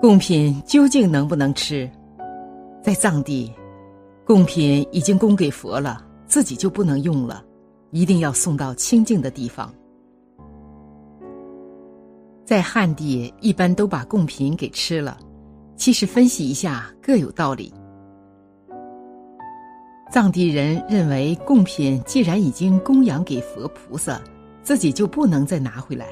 贡品究竟能不能吃？在藏地，贡品已经供给佛了，自己就不能用了，一定要送到清净的地方。在汉地，一般都把贡品给吃了。其实分析一下，各有道理。藏地人认为，贡品既然已经供养给佛菩萨，自己就不能再拿回来。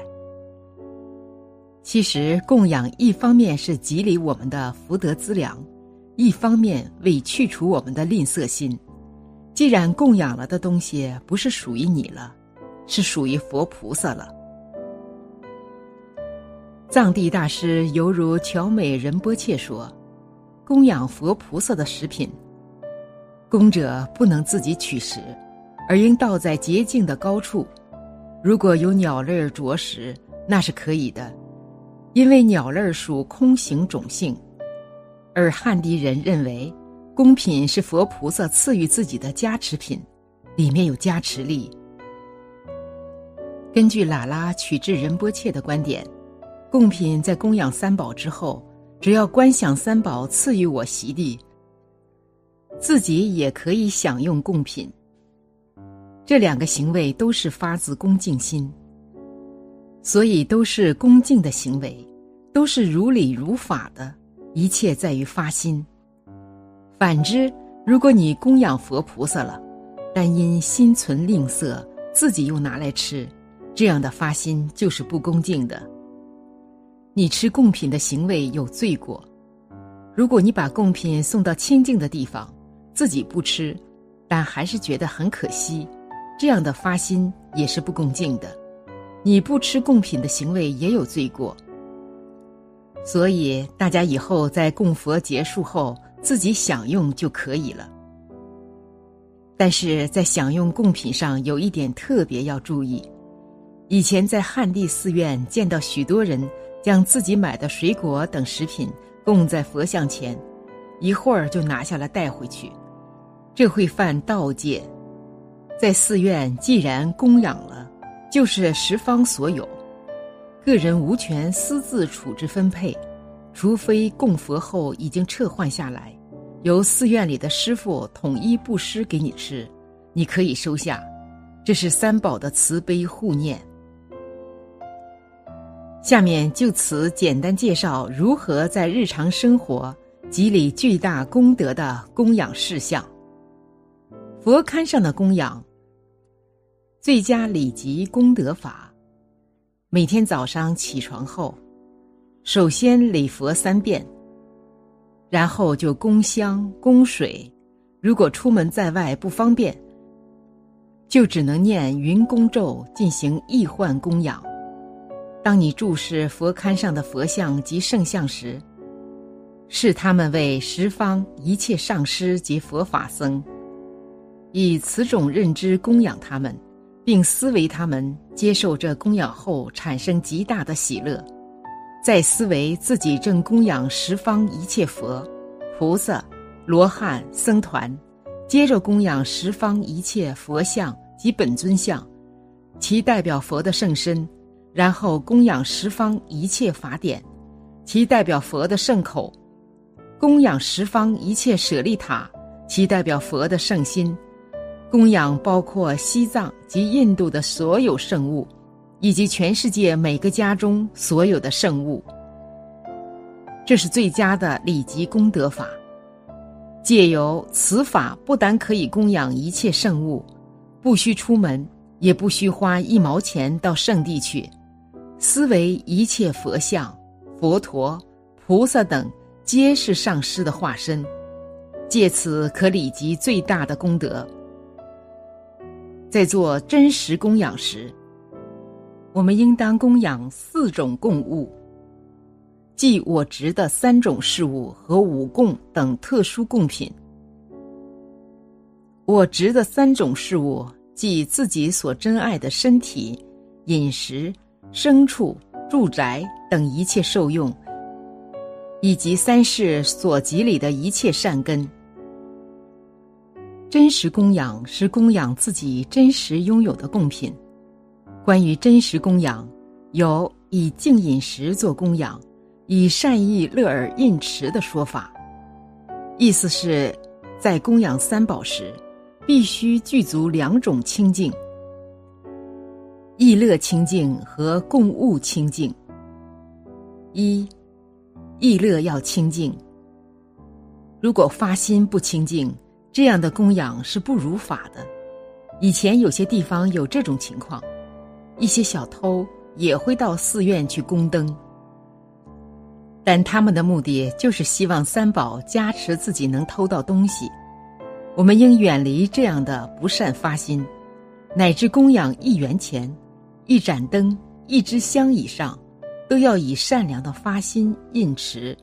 其实，供养一方面是积累我们的福德资粮，一方面为去除我们的吝啬心。既然供养了的东西不是属于你了，是属于佛菩萨了。藏地大师犹如乔美仁波切说：“供养佛菩萨的食品，供者不能自己取食，而应倒在洁净的高处。如果有鸟类啄食，那是可以的，因为鸟类属空行种性。而汉地人认为，供品是佛菩萨赐予自己的加持品，里面有加持力。根据喇拉取智仁波切的观点。”贡品在供养三宝之后，只要观想三宝赐予我席地，自己也可以享用贡品。这两个行为都是发自恭敬心，所以都是恭敬的行为，都是如理如法的，一切在于发心。反之，如果你供养佛菩萨了，但因心存吝啬，自己又拿来吃，这样的发心就是不恭敬的。你吃贡品的行为有罪过。如果你把贡品送到清净的地方，自己不吃，但还是觉得很可惜，这样的发心也是不恭敬的。你不吃贡品的行为也有罪过。所以大家以后在供佛结束后自己享用就可以了。但是在享用贡品上有一点特别要注意。以前在汉地寺院见到许多人。将自己买的水果等食品供在佛像前，一会儿就拿下来带回去，这会犯盗戒。在寺院既然供养了，就是十方所有，个人无权私自处置分配，除非供佛后已经撤换下来，由寺院里的师傅统一布施给你吃，你可以收下，这是三宝的慈悲护念。下面就此简单介绍如何在日常生活积累巨大功德的供养事项。佛龛上的供养，最佳礼级功德法。每天早上起床后，首先礼佛三遍，然后就供香供水。如果出门在外不方便，就只能念云供咒进行易换供养。当你注视佛龛上的佛像及圣像时，视他们为十方一切上师及佛法僧，以此种认知供养他们，并思维他们接受这供养后产生极大的喜乐，再思维自己正供养十方一切佛、菩萨、罗汉、僧团，接着供养十方一切佛像及本尊像，其代表佛的圣身。然后供养十方一切法典，其代表佛的圣口；供养十方一切舍利塔，其代表佛的圣心；供养包括西藏及印度的所有圣物，以及全世界每个家中所有的圣物。这是最佳的礼级功德法。借由此法，不但可以供养一切圣物，不需出门，也不需花一毛钱到圣地去。思维一切佛像、佛陀、菩萨等，皆是上师的化身，借此可礼及最大的功德。在做真实供养时，我们应当供养四种供物，即我执的三种事物和五供等特殊供品。我执的三种事物，即自己所珍爱的身体、饮食。牲畜、住宅等一切受用，以及三世所积累的一切善根。真实供养是供养自己真实拥有的贡品。关于真实供养，有以净饮食做供养，以善意乐而印持的说法，意思是，在供养三宝时，必须具足两种清净：意乐清净和供物清净。一，意乐要清净。如果发心不清净，这样的供养是不如法的。以前有些地方有这种情况，一些小偷也会到寺院去供灯。但他们的目的就是希望三宝加持自己能偷到东西。我们应远离这样的不善发心，乃至供养一元钱、一盏灯、一支香以上，都要以善良的发心印持。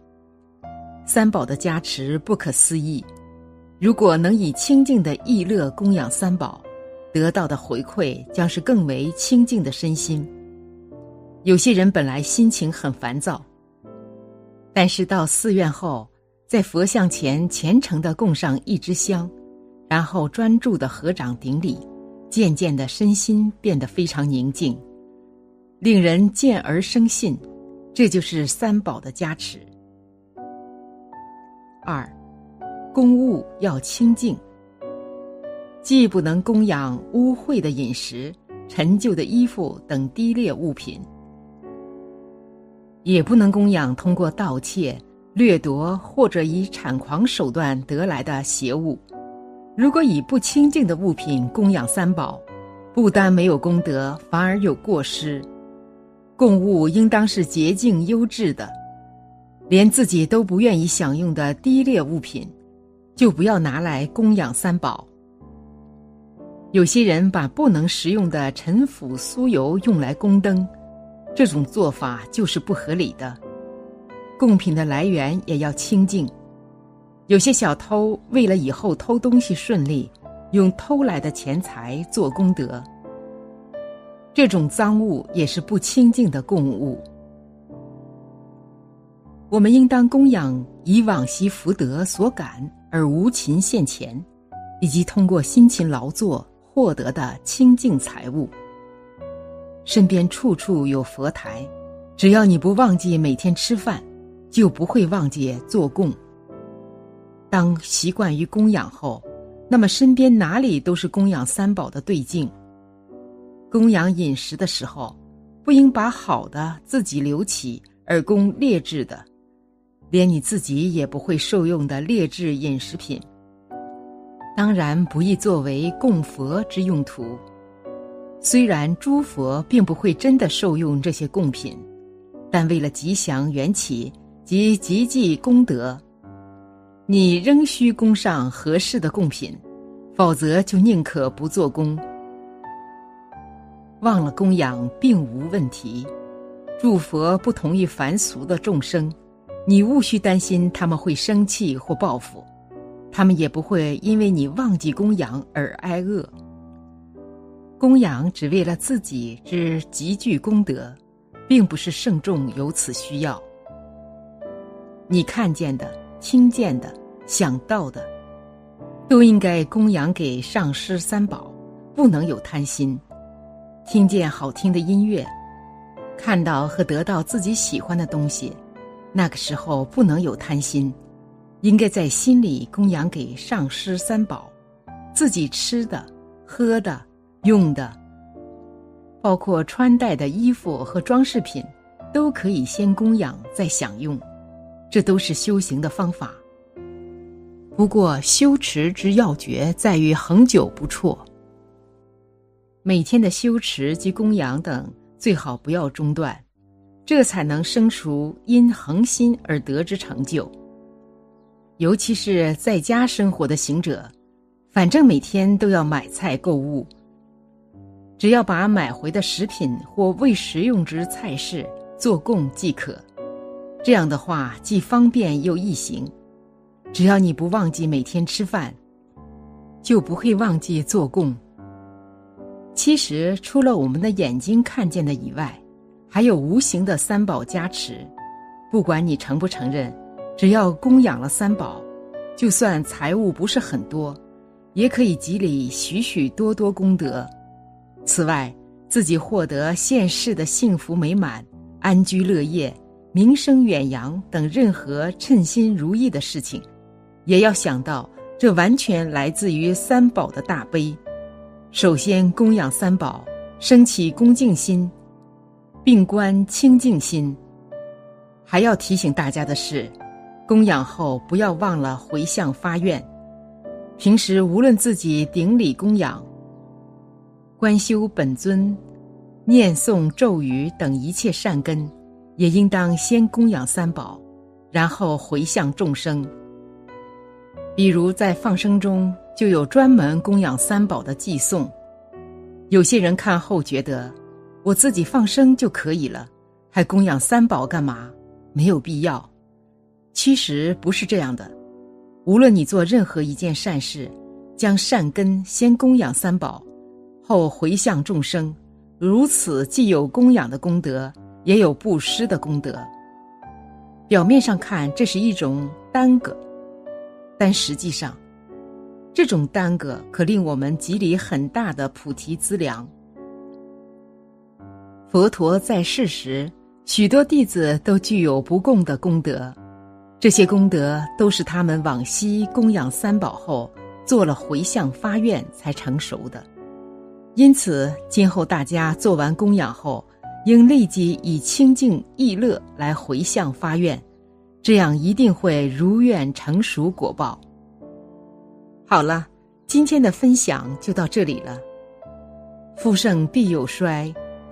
三宝的加持不可思议，如果能以清净的意乐供养三宝，得到的回馈将是更为清净的身心。有些人本来心情很烦躁。但是到寺院后，在佛像前虔诚的供上一支香，然后专注的合掌顶礼，渐渐的身心变得非常宁静，令人见而生信，这就是三宝的加持。二，供物要清净，既不能供养污秽的饮食、陈旧的衣服等低劣物品。也不能供养通过盗窃、掠夺或者以产狂手段得来的邪物。如果以不清净的物品供养三宝，不单没有功德，反而有过失。供物应当是洁净优质的，连自己都不愿意享用的低劣物品，就不要拿来供养三宝。有些人把不能食用的陈腐酥油用来供灯。这种做法就是不合理的，贡品的来源也要清净。有些小偷为了以后偷东西顺利，用偷来的钱财做功德。这种赃物也是不清净的供物。我们应当供养以往昔福德所感而无勤献钱，以及通过辛勤劳作获得的清净财物。身边处处有佛台，只要你不忘记每天吃饭，就不会忘记做供。当习惯于供养后，那么身边哪里都是供养三宝的对境。供养饮食的时候，不应把好的自己留起而供劣质的，连你自己也不会受用的劣质饮食品，当然不宜作为供佛之用途。虽然诸佛并不会真的受用这些贡品，但为了吉祥缘起及积济功德，你仍需供上合适的贡品，否则就宁可不做工。忘了供养并无问题，诸佛不同于凡俗的众生，你无需担心他们会生气或报复，他们也不会因为你忘记供养而挨饿。供养只为了自己之极具功德，并不是圣众有此需要。你看见的、听见的、想到的，都应该供养给上师三宝，不能有贪心。听见好听的音乐，看到和得到自己喜欢的东西，那个时候不能有贪心，应该在心里供养给上师三宝。自己吃的、喝的。用的，包括穿戴的衣服和装饰品，都可以先供养再享用，这都是修行的方法。不过修持之要诀在于恒久不辍，每天的修持及供养等最好不要中断，这才能生出因恒心而得之成就。尤其是在家生活的行者，反正每天都要买菜购物。只要把买回的食品或未食用之菜式做供即可，这样的话既方便又易行。只要你不忘记每天吃饭，就不会忘记做供。其实，除了我们的眼睛看见的以外，还有无形的三宝加持。不管你承不承认，只要供养了三宝，就算财物不是很多，也可以积累许许多多功德。此外，自己获得现世的幸福美满、安居乐业，名声远扬等任何称心如意的事情，也要想到这完全来自于三宝的大悲。首先供养三宝，升起恭敬心，并观清净心。还要提醒大家的是，供养后不要忘了回向发愿。平时无论自己顶礼供养、观修本尊、念诵咒语等一切善根，也应当先供养三宝，然后回向众生。比如在放生中就有专门供养三宝的寄送。有些人看后觉得，我自己放生就可以了，还供养三宝干嘛？没有必要。其实不是这样的。无论你做任何一件善事，将善根先供养三宝，后回向众生，如此既有供养的功德，也有布施的功德。表面上看这是一种耽搁，但实际上，这种耽搁可令我们积累很大的菩提资粮。佛陀在世时，许多弟子都具有不共的功德。这些功德都是他们往昔供养三宝后做了回向发愿才成熟的，因此今后大家做完供养后，应立即以清净意乐来回向发愿，这样一定会如愿成熟果报。好了，今天的分享就到这里了。富盛必有衰，